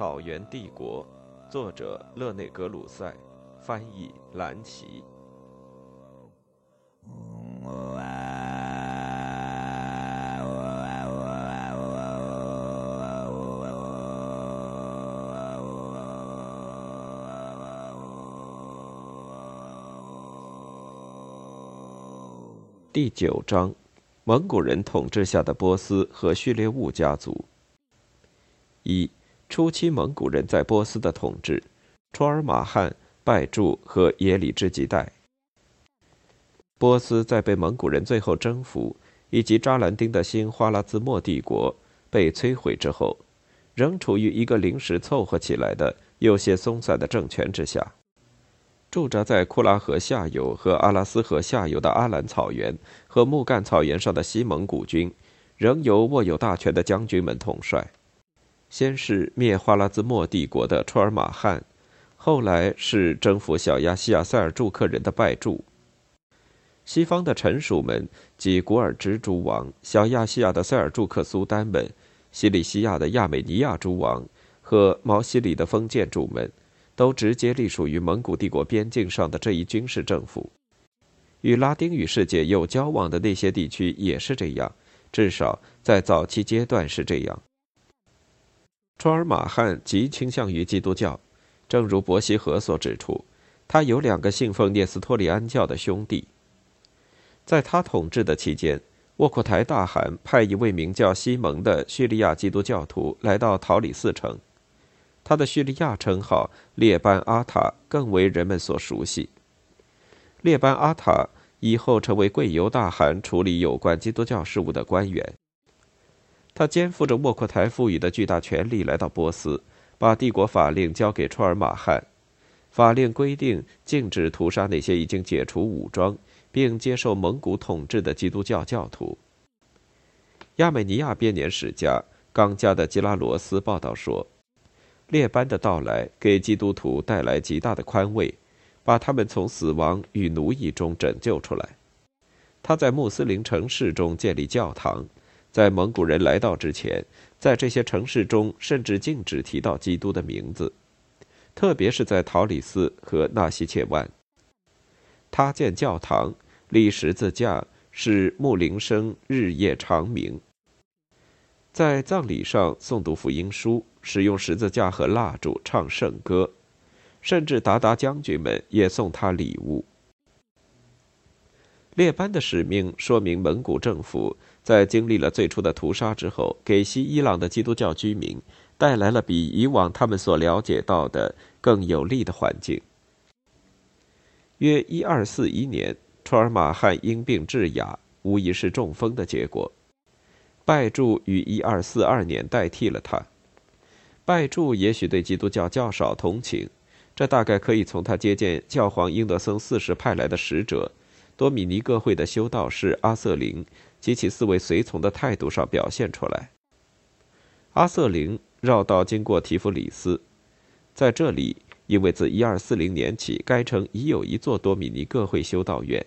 草原帝国，作者勒内格鲁塞，翻译蓝奇。第九章：蒙古人统治下的波斯和序列物家族。初期蒙古人在波斯的统治：戳尔马汗、拜柱和耶里之吉代。波斯在被蒙古人最后征服，以及扎兰丁的新花剌子模帝国被摧毁之后，仍处于一个临时凑合起来的、有些松散的政权之下。驻扎在库拉河下游和阿拉斯河下游的阿兰草原和木干草原上的西蒙古军，仍由握有大权的将军们统帅。先是灭花剌子模帝国的戳尔马汗，后来是征服小亚细亚塞尔柱克人的拜柱。西方的臣属们，即古尔支诸王、小亚细亚的塞尔柱克苏丹们、西里西亚的亚美尼亚诸王和毛西里的封建主们。都直接隶属于蒙古帝国边境上的这一军事政府。与拉丁语世界有交往的那些地区也是这样，至少在早期阶段是这样。卓尔马汗极倾向于基督教，正如伯希和所指出，他有两个信奉聂斯托里安教的兄弟。在他统治的期间，沃阔台大汗派一位名叫西蒙的叙利亚基督教徒来到陶里寺城。他的叙利亚称号列班阿塔更为人们所熟悉。列班阿塔以后成为贵由大汗处理有关基督教事务的官员。他肩负着沃阔台赋予的巨大权力来到波斯，把帝国法令交给戳尔马汗。法令规定禁止屠杀那些已经解除武装并接受蒙古统治的基督教教徒。亚美尼亚编年史家冈加的基拉罗斯报道说。列班的到来给基督徒带来极大的宽慰，把他们从死亡与奴役中拯救出来。他在穆斯林城市中建立教堂，在蒙古人来到之前，在这些城市中甚至禁止提到基督的名字，特别是在陶里斯和纳西切万。他建教堂、立十字架，使穆铃声日夜长鸣。在葬礼上诵读福音书，使用十字架和蜡烛唱圣歌，甚至鞑靼将军们也送他礼物。列班的使命说明蒙古政府在经历了最初的屠杀之后，给西伊朗的基督教居民带来了比以往他们所了解到的更有利的环境。约一二四一年，戳尔马汗因病致哑，无疑是中风的结果。拜柱于一二四二年代替了他。拜柱也许对基督教较少同情，这大概可以从他接见教皇英德森四世派来的使者、多米尼各会的修道士阿瑟林及其四位随从的态度上表现出来。阿瑟林绕道经过提夫里斯，在这里，因为自一二四零年起，该城已有一座多米尼各会修道院。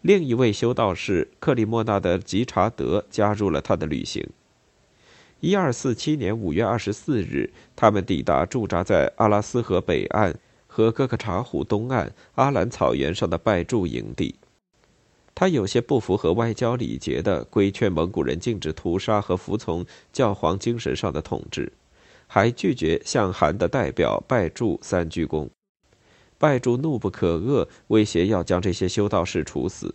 另一位修道士克里莫纳的吉查德加入了他的旅行。一二四七年五月二十四日，他们抵达驻扎在阿拉斯河北岸和哥克查湖东岸阿兰草原上的拜柱营地。他有些不符合外交礼节的规劝蒙古人禁止屠杀和服从教皇精神上的统治，还拒绝向韩的代表拜柱三鞠躬。拜柱怒不可遏，威胁要将这些修道士处死。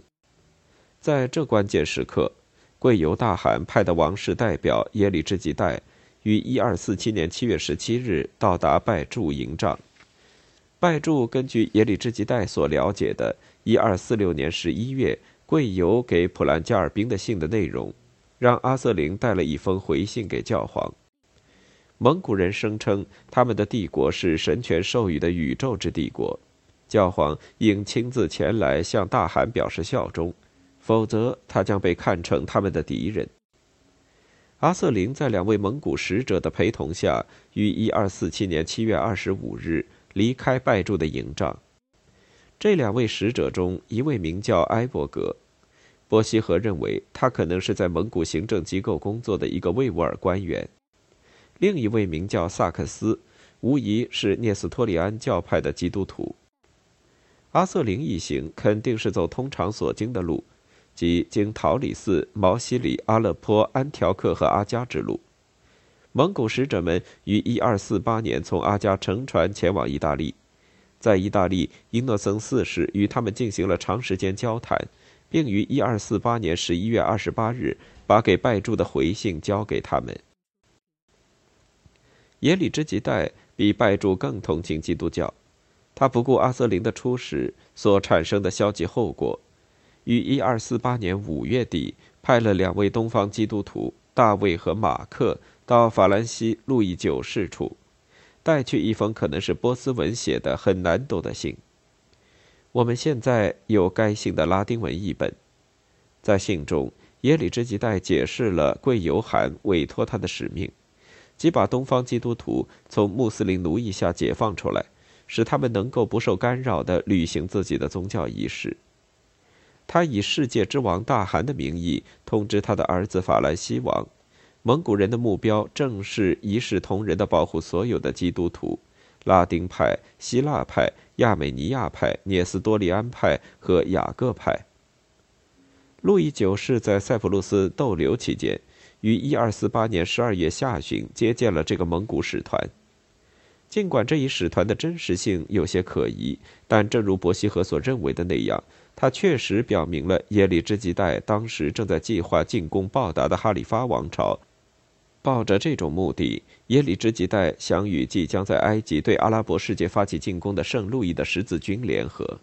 在这关键时刻，贵由大汗派的王室代表耶里支吉代于一二四七年七月十七日到达拜柱营帐。拜柱根据耶里支吉代所了解的，一二四六年十一月贵由给普兰加尔宾的信的内容，让阿瑟林带了一封回信给教皇。蒙古人声称他们的帝国是神权授予的宇宙之帝国，教皇应亲自前来向大汗表示效忠，否则他将被看成他们的敌人。阿瑟林在两位蒙古使者的陪同下，于一二四七年七月二十五日离开拜柱的营帐。这两位使者中，一位名叫埃伯格，波西和认为他可能是在蒙古行政机构工作的一个维吾尔官员。另一位名叫萨克斯，无疑是聂斯托利安教派的基督徒。阿瑟林一行肯定是走通常所经的路，即经桃李寺、毛西里、阿勒颇、安条克和阿加之路。蒙古使者们于1248年从阿加乘船前往意大利，在意大利，伊诺森四世与他们进行了长时间交谈，并于1248年11月28日把给拜柱的回信交给他们。耶里之吉代比拜柱更同情基督教，他不顾阿瑟林的出使所产生的消极后果，于1248年5月底派了两位东方基督徒大卫和马克。到法兰西路易九世处，带去一封可能是波斯文写的很难读的信。我们现在有该信的拉丁文译本。在信中，耶里之吉代解释了贵尤罕委托他的使命，即把东方基督徒从穆斯林奴役下解放出来，使他们能够不受干扰地履行自己的宗教仪式。他以世界之王大汗的名义通知他的儿子法兰西王。蒙古人的目标正是一视同仁地保护所有的基督徒，拉丁派、希腊派、亚美尼亚派、聂斯多利安派和雅各派。路易九世在塞浦路斯逗留期间，于1248年12月下旬接见了这个蒙古使团。尽管这一使团的真实性有些可疑，但正如伯希和所认为的那样。他确实表明了耶里之吉代当时正在计划进攻报答的哈里发王朝。抱着这种目的，耶里之吉代想与即将在埃及对阿拉伯世界发起进攻的圣路易的十字军联合。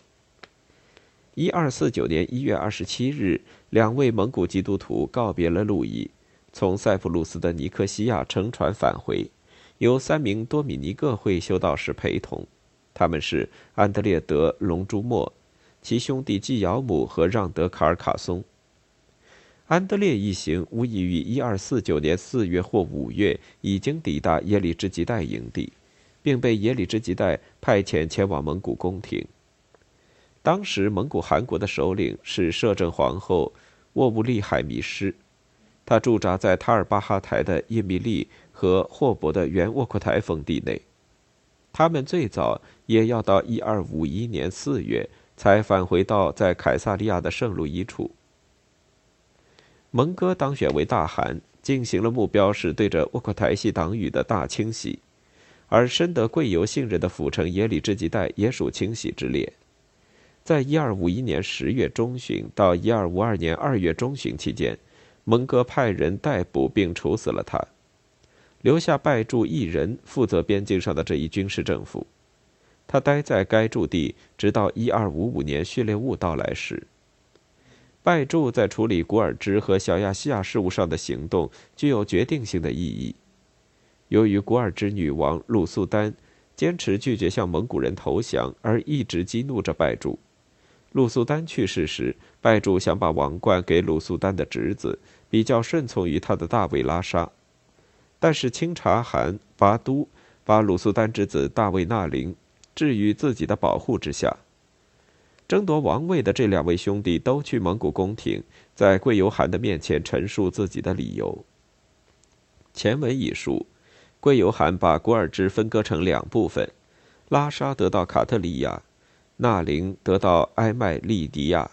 一二四九年一月二十七日，两位蒙古基督徒告别了路易，从塞浦路斯的尼科西亚乘船返回，由三名多米尼各会修道士陪同，他们是安德烈德·龙珠莫。其兄弟季尧姆和让德卡尔卡松、安德烈一行无疑于一二四九年四月或五月已经抵达耶里之吉代营地，并被耶里之吉代派遣前往蒙古宫廷。当时蒙古汗国的首领是摄政皇后沃布利海迷失，他驻扎在塔尔巴哈台的叶密利和霍伯的原沃库台封地内。他们最早也要到一二五一年四月。才返回到在凯撒利亚的圣路易处。蒙哥当选为大汗，进行了目标是对着沃克台系党羽的大清洗，而深得贵由信任的辅臣耶里之吉代也属清洗之列。在一二五一年十月中旬到一二五二年二月中旬期间，蒙哥派人逮捕并处死了他，留下拜柱一人负责边境上的这一军事政府。他待在该驻地，直到一二五五年序列物到来时。拜柱在处理古尔支和小亚细亚事务上的行动具有决定性的意义。由于古尔支女王鲁素丹坚持拒绝向蒙古人投降，而一直激怒着拜柱。鲁素丹去世时，拜柱想把王冠给鲁素丹的侄子，比较顺从于他的大卫拉沙。但是清察汗巴都把鲁素丹之子大卫纳林。置于自己的保护之下。争夺王位的这两位兄弟都去蒙古宫廷，在贵由汗的面前陈述自己的理由。前文已述，贵由汗把古尔支分割成两部分，拉沙得到卡特利亚，纳林得到埃麦利迪亚。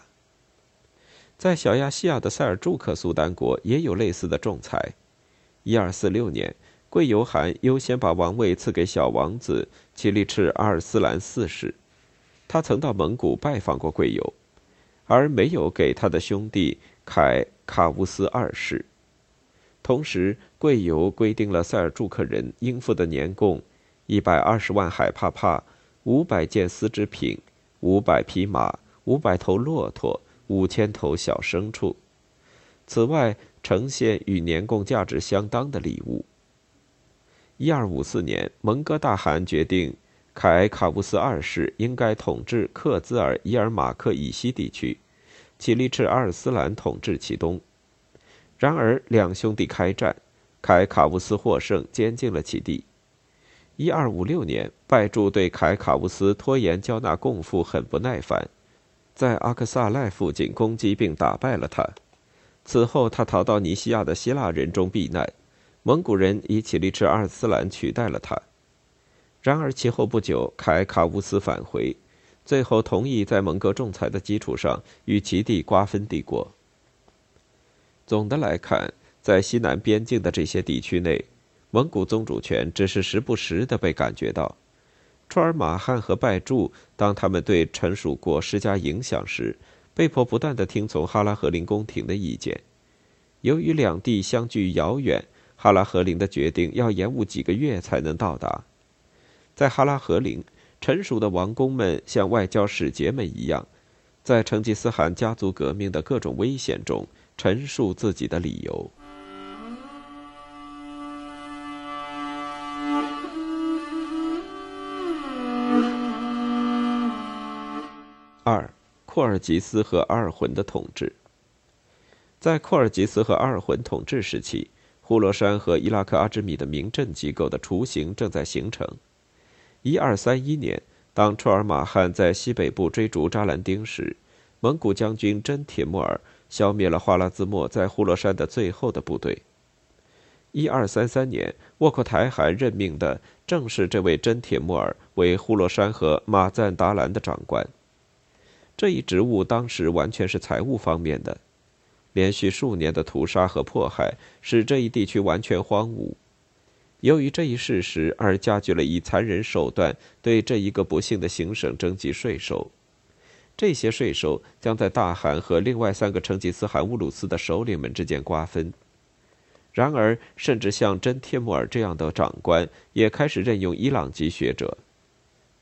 在小亚细亚的塞尔柱克苏丹国也有类似的仲裁。一二四六年。贵由汗优先把王位赐给小王子齐力赤阿尔斯兰四世，他曾到蒙古拜访过贵由，而没有给他的兄弟凯卡乌斯二世。同时，贵由规定了塞尔柱克人应付的年贡：一百二十万海帕帕，五百件丝织品，五百匹马，五百头骆驼，五千头小牲畜。此外，呈现与年贡价值相当的礼物。一二五四年，蒙哥大汗决定，凯卡乌斯二世应该统治克孜尔伊尔马克以西地区，齐力赤阿尔斯兰统治其东。然而，两兄弟开战，凯卡乌斯获胜，监禁了其地。一二五六年，拜柱对凯卡乌斯拖延交纳贡赋很不耐烦，在阿克萨赖附近攻击并打败了他。此后，他逃到尼西亚的希腊人中避难。蒙古人以乞力赤阿尔斯兰取代了他。然而其后不久，凯卡乌斯返回，最后同意在蒙哥仲裁的基础上与其弟瓜分帝国。总的来看，在西南边境的这些地区内，蒙古宗主权只是时不时的被感觉到。楚尔马汉和拜柱，当他们对臣属国施加影响时，被迫不断的听从哈拉和林宫廷的意见。由于两地相距遥远，哈拉和林的决定要延误几个月才能到达。在哈拉和林，成熟的王公们像外交使节们一样，在成吉思汗家族革命的各种危险中陈述自己的理由。二，库尔吉斯和阿尔浑的统治。在库尔吉斯和阿尔浑统治时期，呼罗珊和伊拉克阿芝米的民政机构的雏形正在形成。一二三一年，当楚尔马汗在西北部追逐扎兰丁时，蒙古将军真铁木儿消灭了花剌子模在呼罗珊的最后的部队。一二三三年，沃克台汗任命的正是这位真铁木儿为呼罗珊和马赞达兰的长官。这一职务当时完全是财务方面的，连续数年的屠杀和迫害使这一地区完全荒芜。由于这一事实而加剧了以残忍手段对这一个不幸的行省征集税收，这些税收将在大汗和另外三个成吉思汗乌鲁斯的首领们之间瓜分。然而，甚至像真帖木儿这样的长官也开始任用伊朗籍学者。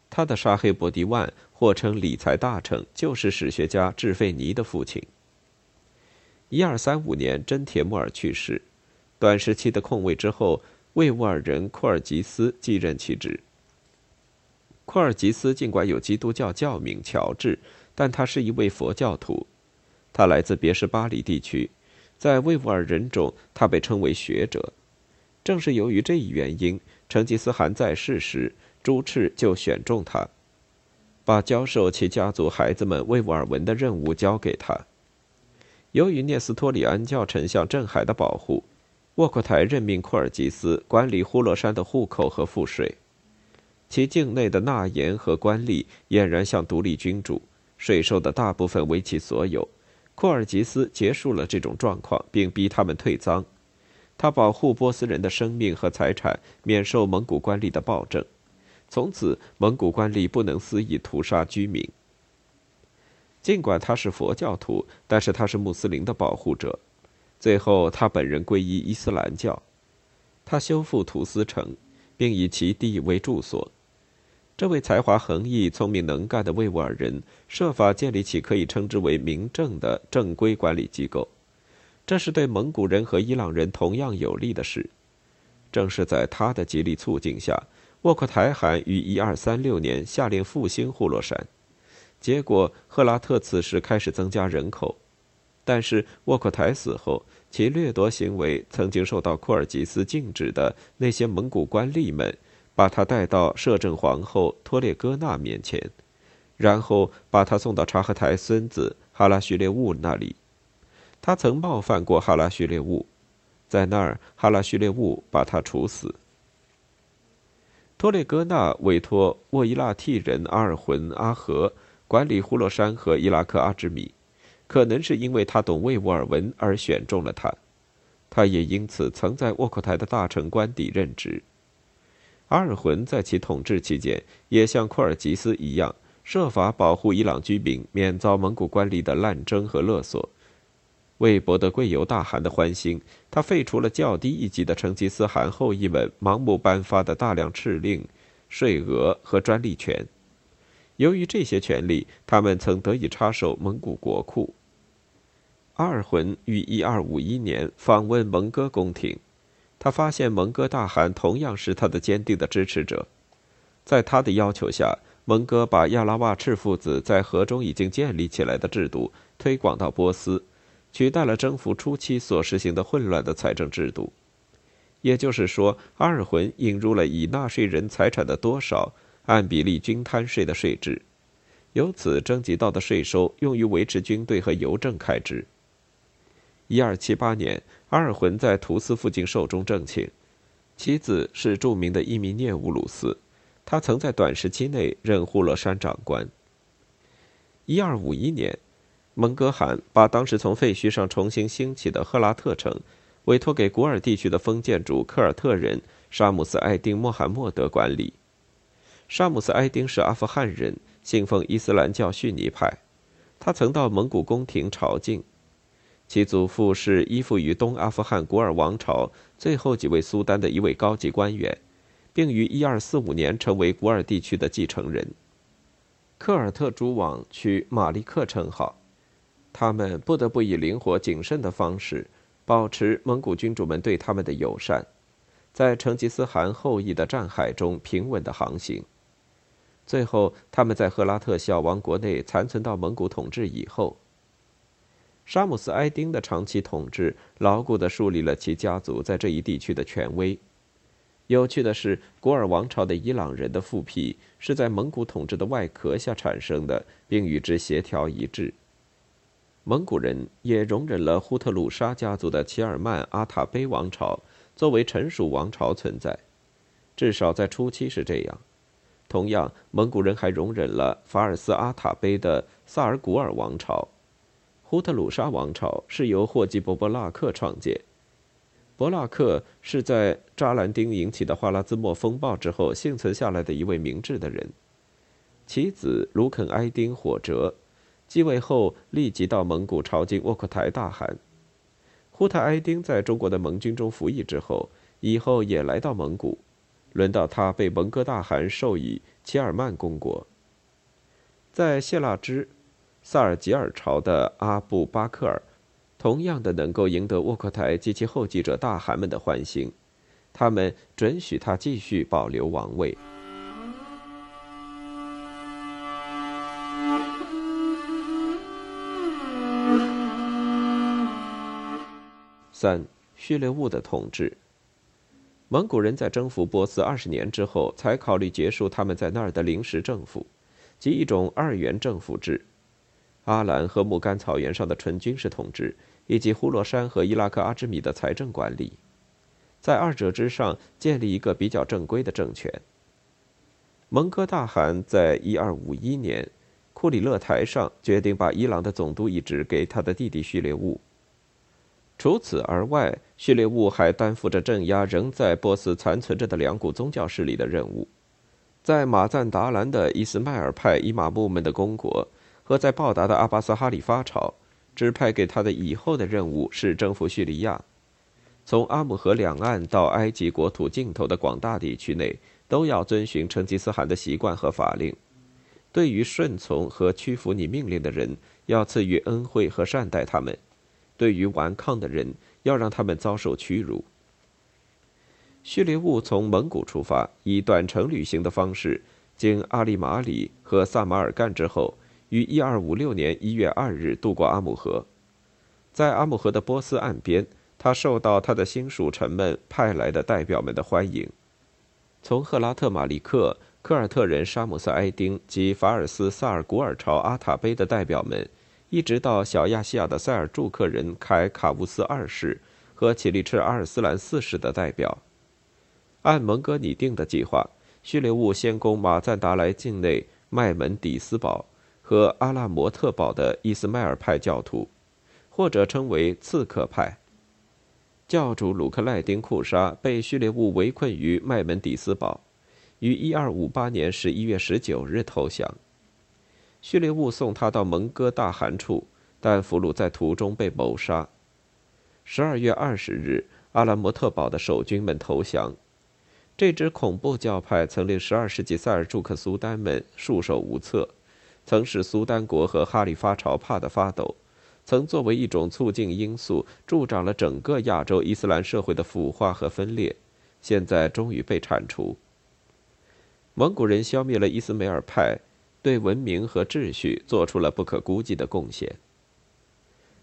他的沙黑伯迪万，或称理财大臣，就是史学家智费尼的父亲。一二三五年，真帖木儿去世，短时期的空位之后。魏吾尔人库尔吉斯继任其职。库尔吉斯尽管有基督教教名乔治，但他是一位佛教徒。他来自别什巴里地区，在魏吾尔人中，他被称为学者。正是由于这一原因，成吉思汗在世时，朱赤就选中他，把教授其家族孩子们魏吾尔文的任务交给他。由于聂斯托里安教丞相镇海的保护。沃克台任命库尔吉斯管理呼罗珊的户口和赋税，其境内的纳言和官吏俨然像独立君主，税收的大部分为其所有。库尔吉斯结束了这种状况，并逼他们退赃。他保护波斯人的生命和财产免受蒙古官吏的暴政，从此蒙古官吏不能肆意屠杀居民。尽管他是佛教徒，但是他是穆斯林的保护者。最后，他本人皈依伊斯兰教。他修复土司城，并以其地为住所。这位才华横溢、聪明能干的维吾尔人设法建立起可以称之为民政的正规管理机构，这是对蒙古人和伊朗人同样有利的事。正是在他的极力促进下，沃克台汗于1236年下令复兴呼罗珊。结果，赫拉特此时开始增加人口。但是沃克台死后，其掠夺行为曾经受到库尔吉斯禁止的那些蒙古官吏们，把他带到摄政皇后托列戈纳面前，然后把他送到察合台孙子哈拉叙列兀那里。他曾冒犯过哈拉叙列兀，在那儿，哈拉叙列兀把他处死。托列戈纳委托沃伊拉替人阿尔浑阿和管理呼罗珊和伊拉克阿芝米。可能是因为他懂魏乌尔文而选中了他，他也因此曾在沃克台的大臣官邸任职。阿尔浑在其统治期间，也像库尔吉斯一样，设法保护伊朗居民免遭蒙古官吏的滥征和勒索。为博得贵由大汗的欢心，他废除了较低一级的成吉思汗后裔们盲目颁发的大量敕令、税额和专利权。由于这些权利，他们曾得以插手蒙古国库。阿尔浑于一二五一年访问蒙哥宫廷，他发现蒙哥大汗同样是他的坚定的支持者。在他的要求下，蒙哥把亚拉瓦赤父子在河中已经建立起来的制度推广到波斯，取代了征服初期所实行的混乱的财政制度。也就是说，阿尔浑引入了以纳税人财产的多少按比例均摊税的税制，由此征集到的税收用于维持军队和邮政开支。一二七八年，阿尔浑在图斯附近寿终正寝，妻子是著名的伊米涅乌鲁斯，他曾在短时期内任呼罗珊长官。一二五一年，蒙哥汗把当时从废墟上重新兴起的赫拉特城委托给古尔地区的封建主科尔特人沙姆斯艾丁·穆罕默德管理。沙姆斯艾丁是阿富汗人，信奉伊斯兰教逊尼派。他曾到蒙古宫廷朝觐，其祖父是依附于东阿富汗古尔王朝最后几位苏丹的一位高级官员，并于1245年成为古尔地区的继承人。科尔特诸王取马利克称号，他们不得不以灵活谨慎的方式保持蒙古君主们对他们的友善，在成吉思汗后裔的战海中平稳的航行。最后，他们在赫拉特小王国内残存到蒙古统治以后，沙姆斯埃丁的长期统治牢固地树立了其家族在这一地区的权威。有趣的是，古尔王朝的伊朗人的复辟是在蒙古统治的外壳下产生的，并与之协调一致。蒙古人也容忍了呼特鲁沙家族的齐尔曼阿塔碑王朝作为臣属王朝存在，至少在初期是这样。同样，蒙古人还容忍了法尔斯阿塔碑的萨尔古尔王朝。呼特鲁沙王朝是由霍吉伯伯纳克创建。伯纳克是在扎兰丁引起的花剌子模风暴之后幸存下来的一位明智的人。其子卢肯埃丁火折继位后，立即到蒙古朝觐沃克台大汗。呼特埃丁在中国的盟军中服役之后，以后也来到蒙古，轮到他被蒙哥大汗授以齐尔曼公国。在谢腊支萨尔吉尔朝的阿布巴克尔。同样的，能够赢得沃克台及其后继者大汗们的欢心，他们准许他继续保留王位。三、序列兀的统治。蒙古人在征服波斯二十年之后，才考虑结束他们在那儿的临时政府，即一种二元政府制。阿兰和木干草原上的纯军事统治，以及呼罗珊和伊拉克阿芝米的财政管理，在二者之上建立一个比较正规的政权。蒙哥大汗在一二五一年库里勒台上决定把伊朗的总督一职给他的弟弟序列兀。除此而外，序列兀还担负着镇压仍在波斯残存着的两股宗教势力的任务。在马赞达兰的伊斯迈尔派伊玛目们的公国。和在报答的阿巴斯哈里发朝，指派给他的以后的任务是征服叙利亚，从阿姆河两岸到埃及国土尽头的广大地区内，都要遵循成吉思汗的习惯和法令。对于顺从和屈服你命令的人，要赐予恩惠和善待他们；对于顽抗的人，要让他们遭受屈辱。叙利兀从蒙古出发，以短程旅行的方式，经阿里马里和萨马尔干之后。于一二五六年一月二日渡过阿姆河，在阿姆河的波斯岸边，他受到他的新属臣们派来的代表们的欢迎。从赫拉特马利克、科尔特人沙姆斯埃丁及法尔斯萨尔古尔朝阿塔碑的代表们，一直到小亚细亚的塞尔柱克人凯卡乌斯二世和起利赤阿尔斯兰四世的代表，按蒙哥拟定的计划，叙列兀先攻马赞达莱境内麦门底斯堡。和阿拉摩特堡的伊斯迈尔派教徒，或者称为刺客派。教主鲁克赖丁库沙被叙列物围困于麦门底斯堡，于1258年11月19日投降。叙列物送他到蒙哥大汗处，但俘虏在途中被谋杀。12月20日，阿拉摩特堡的守军们投降。这支恐怖教派曾令12世纪塞尔柱克苏丹们束手无策。曾使苏丹国和哈里发朝怕得发抖，曾作为一种促进因素助长了整个亚洲伊斯兰社会的腐化和分裂。现在终于被铲除。蒙古人消灭了伊斯梅尔派，对文明和秩序做出了不可估计的贡献。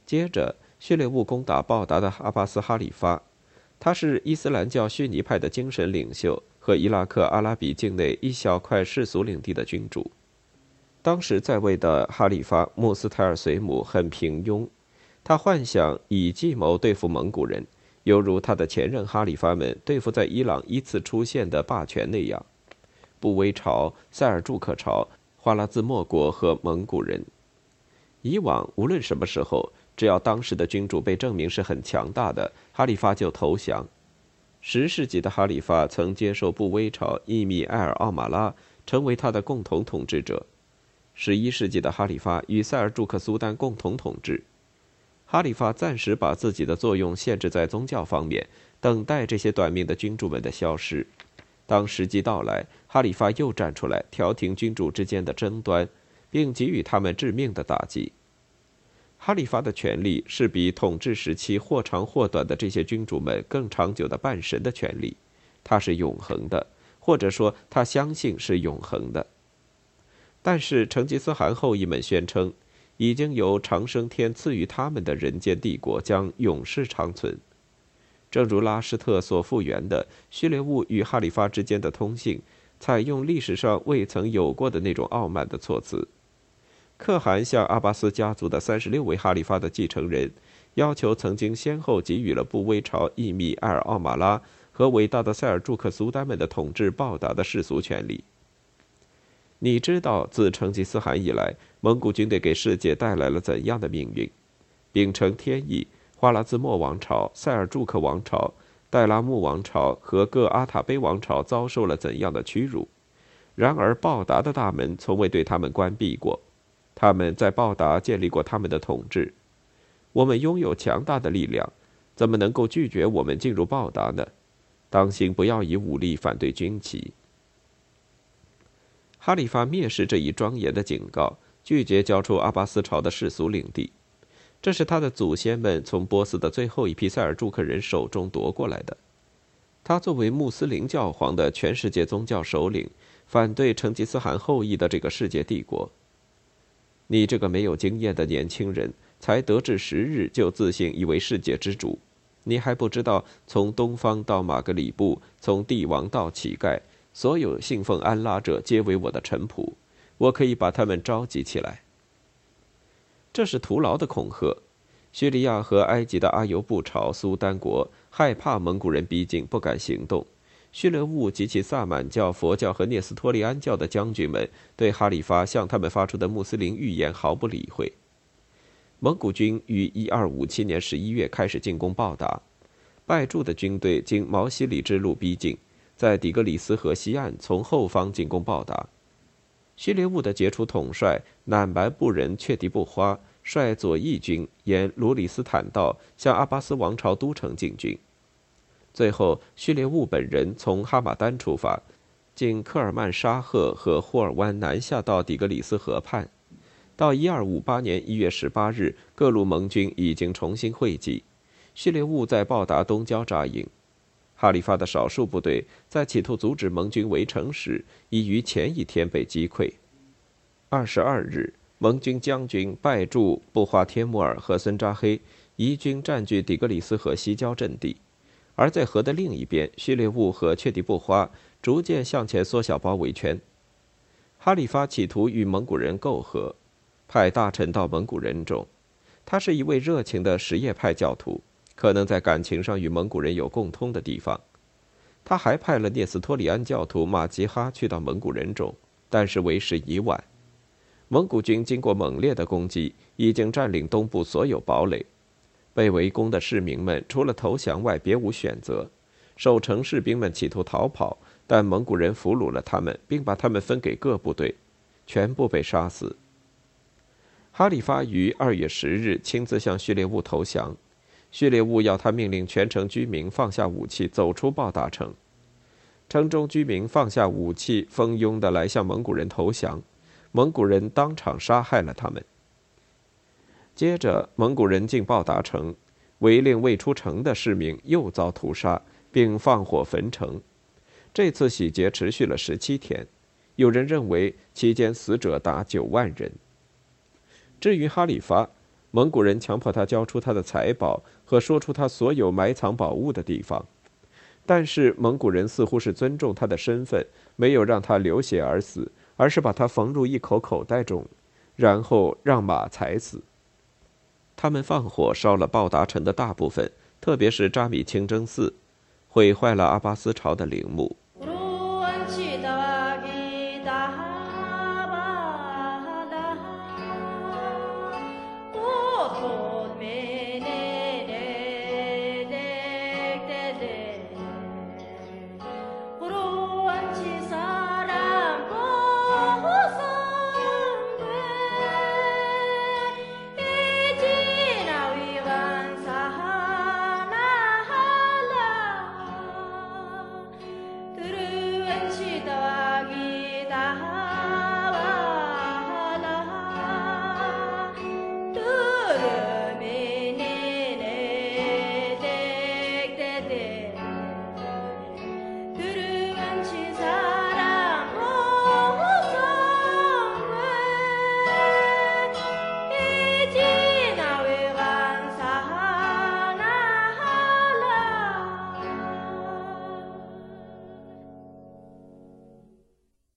接着，叙列兀攻打报达的阿巴斯哈里发，他是伊斯兰教逊尼派的精神领袖和伊拉克阿拉比境内一小块世俗领地的君主。当时在位的哈里发穆斯泰尔随姆很平庸，他幻想以计谋对付蒙古人，犹如他的前任哈里发们对付在伊朗依次出现的霸权那样：布威朝、塞尔柱克朝、花剌子模国和蒙古人。以往无论什么时候，只要当时的君主被证明是很强大的，哈里发就投降。十世纪的哈里发曾接受布威朝伊米埃尔奥马拉成为他的共同统治者。十一世纪的哈里发与塞尔柱克苏丹共同统治。哈里发暂时把自己的作用限制在宗教方面，等待这些短命的君主们的消失。当时机到来，哈里发又站出来调停君主之间的争端，并给予他们致命的打击。哈里发的权力是比统治时期或长或短的这些君主们更长久的半神的权利，它是永恒的，或者说他相信是永恒的。但是成吉思汗后裔们宣称。已经由长生天赐予他们的人间帝国将永世长存，正如拉施特所复原的序列物与哈里发之间的通信，采用历史上未曾有过的那种傲慢的措辞。可汗向阿巴斯家族的三十六位哈里发的继承人，要求曾经先后给予了布威朝伊米埃尔奥马拉和伟大的塞尔柱克苏丹们的统治报答的世俗权利。你知道，自成吉思汗以来，蒙古军队给世界带来了怎样的命运？秉承天意，花剌子模王朝、塞尔柱克王朝、代拉木王朝和各阿塔碑王朝遭受了怎样的屈辱？然而，报答的大门从未对他们关闭过，他们在报答建立过他们的统治。我们拥有强大的力量，怎么能够拒绝我们进入报答呢？当心，不要以武力反对军旗。哈里发蔑视这一庄严的警告，拒绝交出阿巴斯朝的世俗领地，这是他的祖先们从波斯的最后一批塞尔柱克人手中夺过来的。他作为穆斯林教皇的全世界宗教首领，反对成吉思汗后裔的这个世界帝国。你这个没有经验的年轻人，才得志十日就自信以为世界之主，你还不知道从东方到马格里布，从帝王到乞丐。所有信奉安拉者皆为我的臣仆，我可以把他们召集起来。这是徒劳的恐吓。叙利亚和埃及的阿尤布朝苏丹国害怕蒙古人逼近，不敢行动。叙勒兀及其萨满教、佛教和聂斯托利安教的将军们对哈里发向他们发出的穆斯林预言毫不理会。蒙古军于1257年11月开始进攻报答，拜住的军队经毛西里之路逼近。在底格里斯河西岸，从后方进攻报答。叙列兀的杰出统帅乃白布人却迪布花率左翼军沿卢里斯坦道向阿巴斯王朝都城进军。最后，叙列兀本人从哈马丹出发，经科尔曼沙赫和霍尔湾南下到底格里斯河畔。到1258年1月18日，各路盟军已经重新汇集。叙列兀在报答东郊扎营。哈里发的少数部队在企图阻止盟军围城时，已于前一天被击溃。二十二日，盟军将军拜柱、布华天穆尔和孙扎黑移军占据底格里斯河西郊阵地，而在河的另一边，叙列兀和却迪布花逐渐向前缩小包围圈。哈里发企图与蒙古人媾和，派大臣到蒙古人中。他是一位热情的什叶派教徒。可能在感情上与蒙古人有共通的地方，他还派了聂斯托里安教徒马吉哈去到蒙古人中，但是为时已晚。蒙古军经过猛烈的攻击，已经占领东部所有堡垒，被围攻的市民们除了投降外别无选择。守城士兵们企图逃跑，但蒙古人俘虏了他们，并把他们分给各部队，全部被杀死。哈里发于二月十日亲自向序列兀投降。序列兀要他命令全城居民放下武器，走出报答城。城中居民放下武器，蜂拥的来向蒙古人投降。蒙古人当场杀害了他们。接着，蒙古人进报达城，违令未出城的市民又遭屠杀，并放火焚城。这次洗劫持续了十七天，有人认为期间死者达九万人。至于哈里发。蒙古人强迫他交出他的财宝和说出他所有埋藏宝物的地方，但是蒙古人似乎是尊重他的身份，没有让他流血而死，而是把他缝入一口口袋中，然后让马踩死。他们放火烧了报达城的大部分，特别是扎米清真寺，毁坏了阿巴斯朝的陵墓。